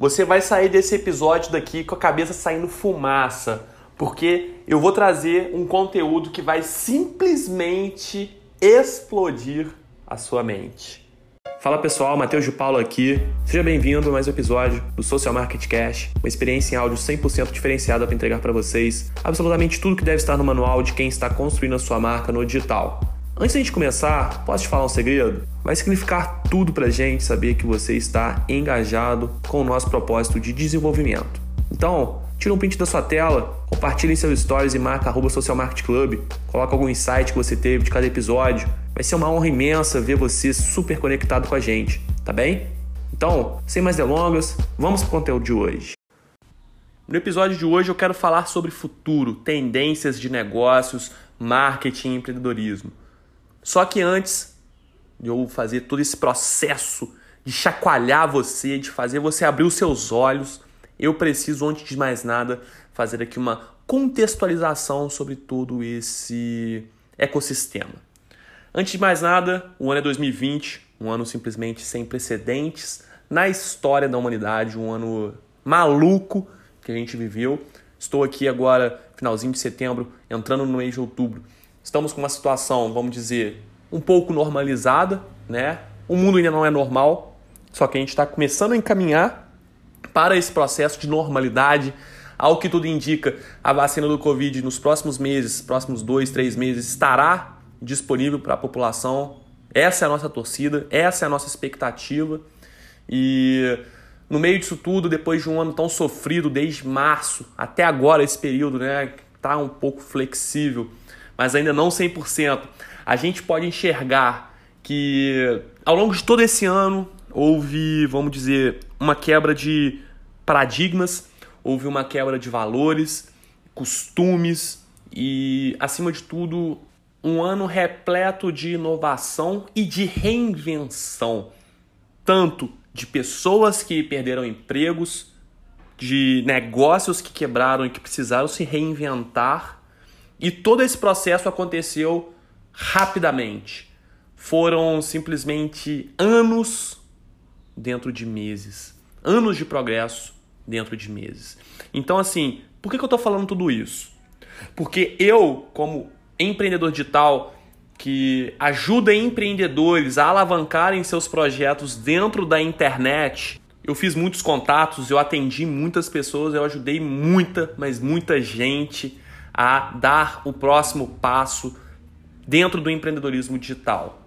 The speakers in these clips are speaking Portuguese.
você vai sair desse episódio daqui com a cabeça saindo fumaça, porque eu vou trazer um conteúdo que vai simplesmente explodir a sua mente. Fala pessoal, Matheus de Paulo aqui. Seja bem-vindo a mais um episódio do Social Market Cash, uma experiência em áudio 100% diferenciada para entregar para vocês absolutamente tudo que deve estar no manual de quem está construindo a sua marca no digital. Antes a gente começar, posso te falar um segredo? Vai significar tudo pra gente saber que você está engajado com o nosso propósito de desenvolvimento. Então, tira um print da sua tela, compartilhe em seus stories e marca arroba Social Club, coloca algum insight que você teve de cada episódio. Vai ser uma honra imensa ver você super conectado com a gente, tá bem? Então, sem mais delongas, vamos pro conteúdo de hoje. No episódio de hoje eu quero falar sobre futuro, tendências de negócios, marketing e empreendedorismo. Só que antes de eu fazer todo esse processo de chacoalhar você, de fazer você abrir os seus olhos, eu preciso, antes de mais nada, fazer aqui uma contextualização sobre todo esse ecossistema. Antes de mais nada, o ano é 2020, um ano simplesmente sem precedentes na história da humanidade, um ano maluco que a gente viveu. Estou aqui agora, finalzinho de setembro, entrando no mês de outubro Estamos com uma situação, vamos dizer, um pouco normalizada, né? O mundo ainda não é normal, só que a gente está começando a encaminhar para esse processo de normalidade. Ao que tudo indica, a vacina do Covid nos próximos meses, próximos dois, três meses, estará disponível para a população. Essa é a nossa torcida, essa é a nossa expectativa. E no meio disso tudo, depois de um ano tão sofrido, desde março até agora, esse período, né, tá um pouco flexível mas ainda não 100%. A gente pode enxergar que ao longo de todo esse ano houve, vamos dizer, uma quebra de paradigmas, houve uma quebra de valores, costumes e, acima de tudo, um ano repleto de inovação e de reinvenção, tanto de pessoas que perderam empregos, de negócios que quebraram e que precisaram se reinventar e todo esse processo aconteceu rapidamente. Foram simplesmente anos dentro de meses. Anos de progresso dentro de meses. Então, assim, por que, eu estou falando tudo isso? Porque eu, como empreendedor digital, que ajuda empreendedores a alavancarem seus projetos dentro da internet. Eu fiz muitos contatos, eu atendi muitas pessoas, eu ajudei muita, mas muita gente a dar o próximo passo dentro do empreendedorismo digital.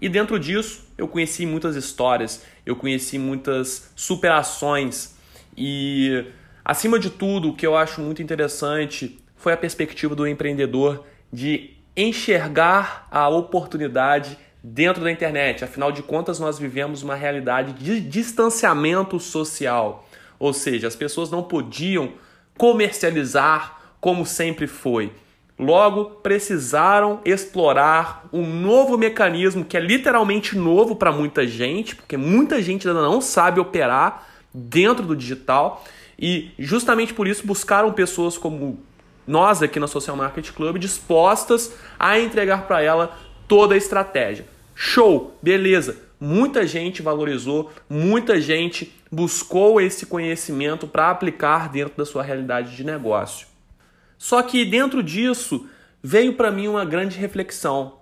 E dentro disso, eu conheci muitas histórias, eu conheci muitas superações e, acima de tudo, o que eu acho muito interessante foi a perspectiva do empreendedor de enxergar a oportunidade dentro da internet. Afinal de contas, nós vivemos uma realidade de distanciamento social, ou seja, as pessoas não podiam comercializar como sempre foi. Logo, precisaram explorar um novo mecanismo que é literalmente novo para muita gente, porque muita gente ainda não sabe operar dentro do digital e justamente por isso buscaram pessoas como nós aqui na Social Market Club dispostas a entregar para ela toda a estratégia. Show, beleza. Muita gente valorizou, muita gente buscou esse conhecimento para aplicar dentro da sua realidade de negócio. Só que dentro disso veio para mim uma grande reflexão.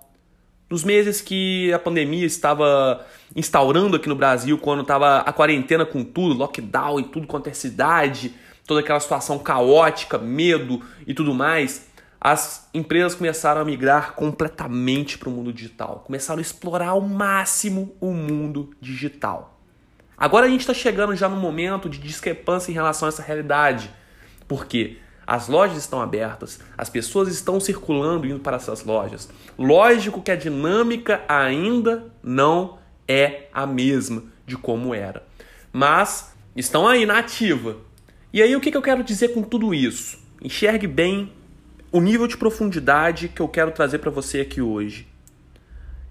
Nos meses que a pandemia estava instaurando aqui no Brasil, quando estava a quarentena com tudo, lockdown e tudo quanto é cidade, toda aquela situação caótica, medo e tudo mais, as empresas começaram a migrar completamente para o mundo digital. Começaram a explorar ao máximo o mundo digital. Agora a gente está chegando já no momento de discrepância em relação a essa realidade. Por quê? As lojas estão abertas, as pessoas estão circulando indo para essas lojas. Lógico que a dinâmica ainda não é a mesma de como era, mas estão aí na ativa. E aí o que eu quero dizer com tudo isso? Enxergue bem o nível de profundidade que eu quero trazer para você aqui hoje.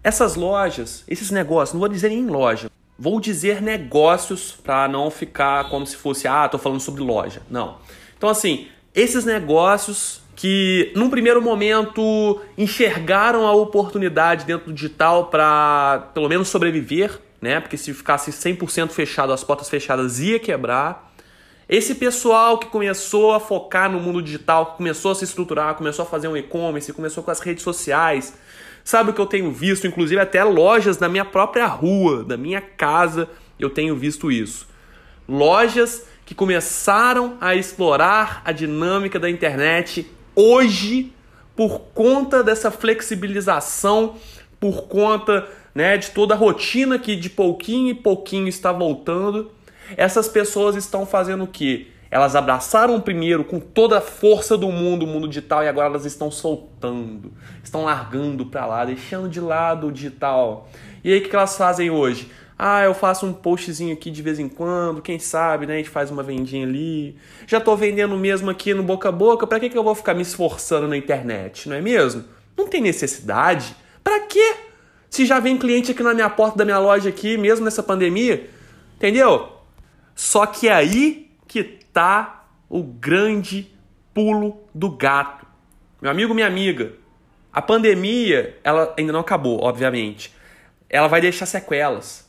Essas lojas, esses negócios, não vou dizer nem loja, vou dizer negócios para não ficar como se fosse, ah, tô falando sobre loja. Não. Então, assim, esses negócios que, num primeiro momento, enxergaram a oportunidade dentro do digital para, pelo menos, sobreviver, né? Porque se ficasse 100% fechado, as portas fechadas ia quebrar. Esse pessoal que começou a focar no mundo digital, começou a se estruturar, começou a fazer um e-commerce, começou com as redes sociais, sabe o que eu tenho visto? Inclusive até lojas da minha própria rua, da minha casa, eu tenho visto isso. Lojas que começaram a explorar a dinâmica da internet hoje por conta dessa flexibilização, por conta né, de toda a rotina que de pouquinho em pouquinho está voltando essas pessoas estão fazendo o quê? Elas abraçaram primeiro com toda a força do mundo o mundo digital e agora elas estão soltando, estão largando para lá, deixando de lado o digital. E aí o que elas fazem hoje? Ah, eu faço um postzinho aqui de vez em quando, quem sabe, né? A gente faz uma vendinha ali. Já tô vendendo mesmo aqui no boca a boca, para que, que eu vou ficar me esforçando na internet, não é mesmo? Não tem necessidade. Para quê? Se já vem cliente aqui na minha porta da minha loja aqui, mesmo nessa pandemia, entendeu? Só que é aí que tá o grande pulo do gato. Meu amigo, minha amiga, a pandemia, ela ainda não acabou, obviamente. Ela vai deixar sequelas.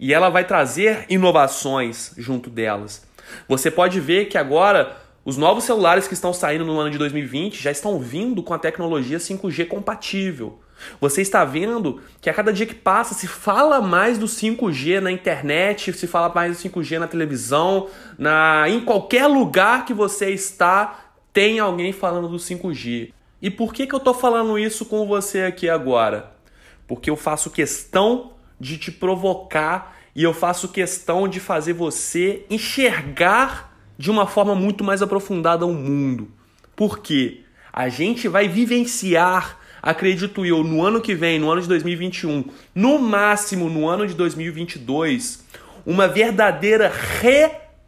E ela vai trazer inovações junto delas. Você pode ver que agora os novos celulares que estão saindo no ano de 2020 já estão vindo com a tecnologia 5G compatível. Você está vendo que a cada dia que passa se fala mais do 5G na internet, se fala mais do 5G na televisão, na em qualquer lugar que você está, tem alguém falando do 5G. E por que, que eu estou falando isso com você aqui agora? Porque eu faço questão de te provocar e eu faço questão de fazer você enxergar de uma forma muito mais aprofundada o mundo. Por quê? A gente vai vivenciar acredito eu, no ano que vem, no ano de 2021, no máximo no ano de 2022, uma verdadeira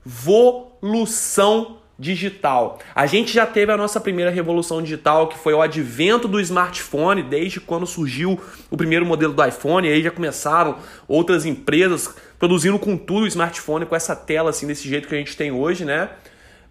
revolução digital. A gente já teve a nossa primeira revolução digital, que foi o advento do smartphone, desde quando surgiu o primeiro modelo do iPhone, aí já começaram outras empresas produzindo com tudo o smartphone com essa tela assim desse jeito que a gente tem hoje, né?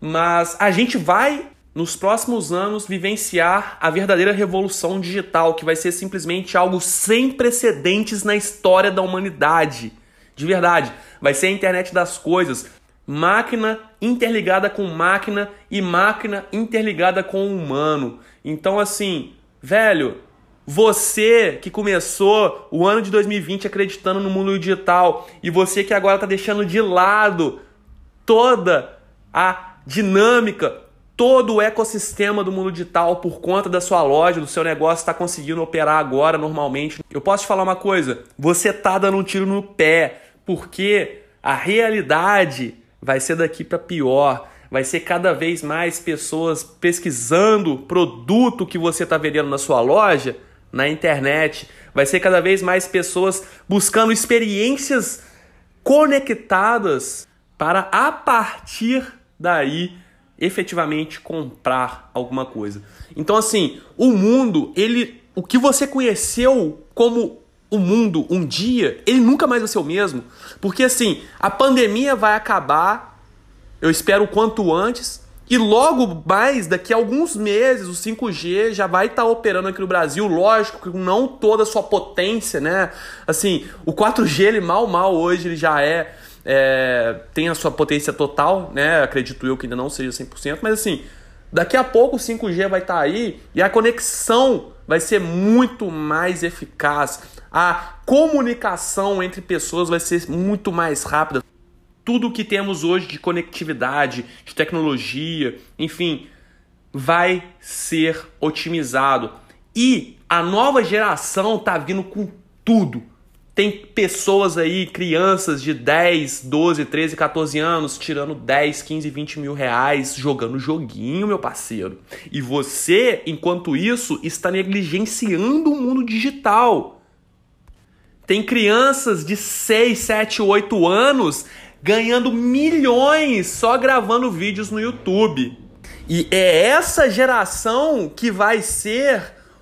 Mas a gente vai nos próximos anos vivenciar a verdadeira revolução digital, que vai ser simplesmente algo sem precedentes na história da humanidade. De verdade, vai ser a internet das coisas, máquina interligada com máquina e máquina interligada com o humano. Então assim, velho, você que começou o ano de 2020 acreditando no mundo digital e você que agora está deixando de lado toda a dinâmica, todo o ecossistema do mundo digital por conta da sua loja, do seu negócio está conseguindo operar agora normalmente. Eu posso te falar uma coisa, você tá dando um tiro no pé, porque a realidade vai ser daqui para pior. Vai ser cada vez mais pessoas pesquisando produto que você está vendendo na sua loja na internet. Vai ser cada vez mais pessoas buscando experiências conectadas para a partir daí efetivamente comprar alguma coisa. Então assim, o mundo, ele o que você conheceu como o mundo um dia, ele nunca mais vai ser o mesmo, porque assim, a pandemia vai acabar, eu espero o quanto antes, e logo mais, daqui a alguns meses, o 5G já vai estar tá operando aqui no Brasil, lógico, com não toda a sua potência, né? Assim, o 4G, ele mal, mal hoje, ele já é é, tem a sua potência total, né? Acredito eu que ainda não seja 100%, mas assim, daqui a pouco o 5G vai estar tá aí e a conexão vai ser muito mais eficaz. A comunicação entre pessoas vai ser muito mais rápida. Tudo que temos hoje de conectividade, de tecnologia, enfim, vai ser otimizado. E a nova geração tá vindo com tudo tem pessoas aí, crianças de 10, 12, 13, 14 anos, tirando 10, 15, 20 mil reais jogando joguinho, meu parceiro. E você, enquanto isso, está negligenciando o mundo digital. Tem crianças de 6, 7, 8 anos ganhando milhões só gravando vídeos no YouTube. E é essa geração que vai ser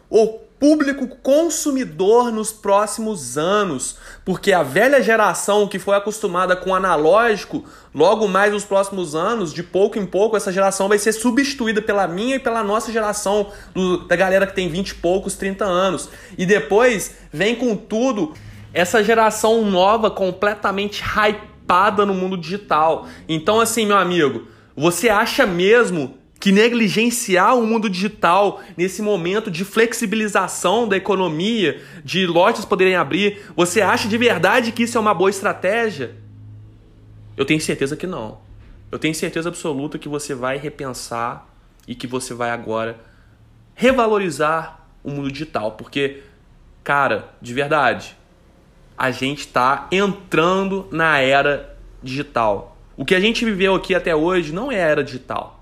o público consumidor nos próximos anos, porque a velha geração que foi acostumada com analógico, logo mais nos próximos anos, de pouco em pouco, essa geração vai ser substituída pela minha e pela nossa geração, do, da galera que tem 20 e poucos, 30 anos. E depois vem com tudo essa geração nova completamente hypada no mundo digital. Então, assim, meu amigo, você acha mesmo que negligenciar o mundo digital nesse momento de flexibilização da economia, de lojas poderem abrir, você acha de verdade que isso é uma boa estratégia? Eu tenho certeza que não. Eu tenho certeza absoluta que você vai repensar e que você vai agora revalorizar o mundo digital, porque, cara, de verdade, a gente está entrando na era digital. O que a gente viveu aqui até hoje não é era digital.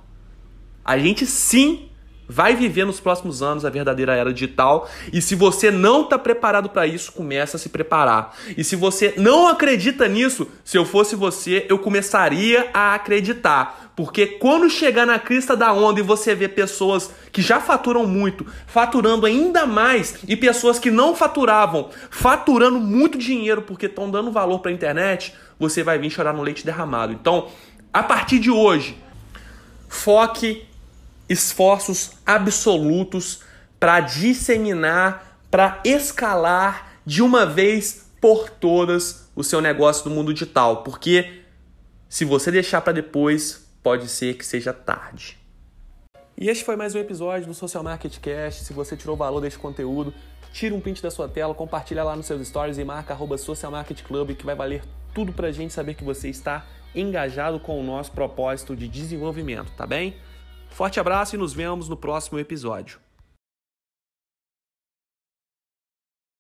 A gente sim vai viver nos próximos anos a verdadeira era digital. E se você não está preparado para isso, começa a se preparar. E se você não acredita nisso, se eu fosse você, eu começaria a acreditar. Porque quando chegar na crista da onda e você vê pessoas que já faturam muito, faturando ainda mais, e pessoas que não faturavam, faturando muito dinheiro porque estão dando valor para a internet, você vai vir chorar no leite derramado. Então, a partir de hoje, foque esforços absolutos para disseminar, para escalar de uma vez por todas o seu negócio no mundo digital, porque se você deixar para depois, pode ser que seja tarde. E este foi mais um episódio do Social Market Cast. Se você tirou valor deste conteúdo, tira um print da sua tela, compartilha lá nos seus stories e marca arroba Social Market Club, que vai valer tudo pra gente saber que você está engajado com o nosso propósito de desenvolvimento, tá bem? Forte abraço e nos vemos no próximo episódio.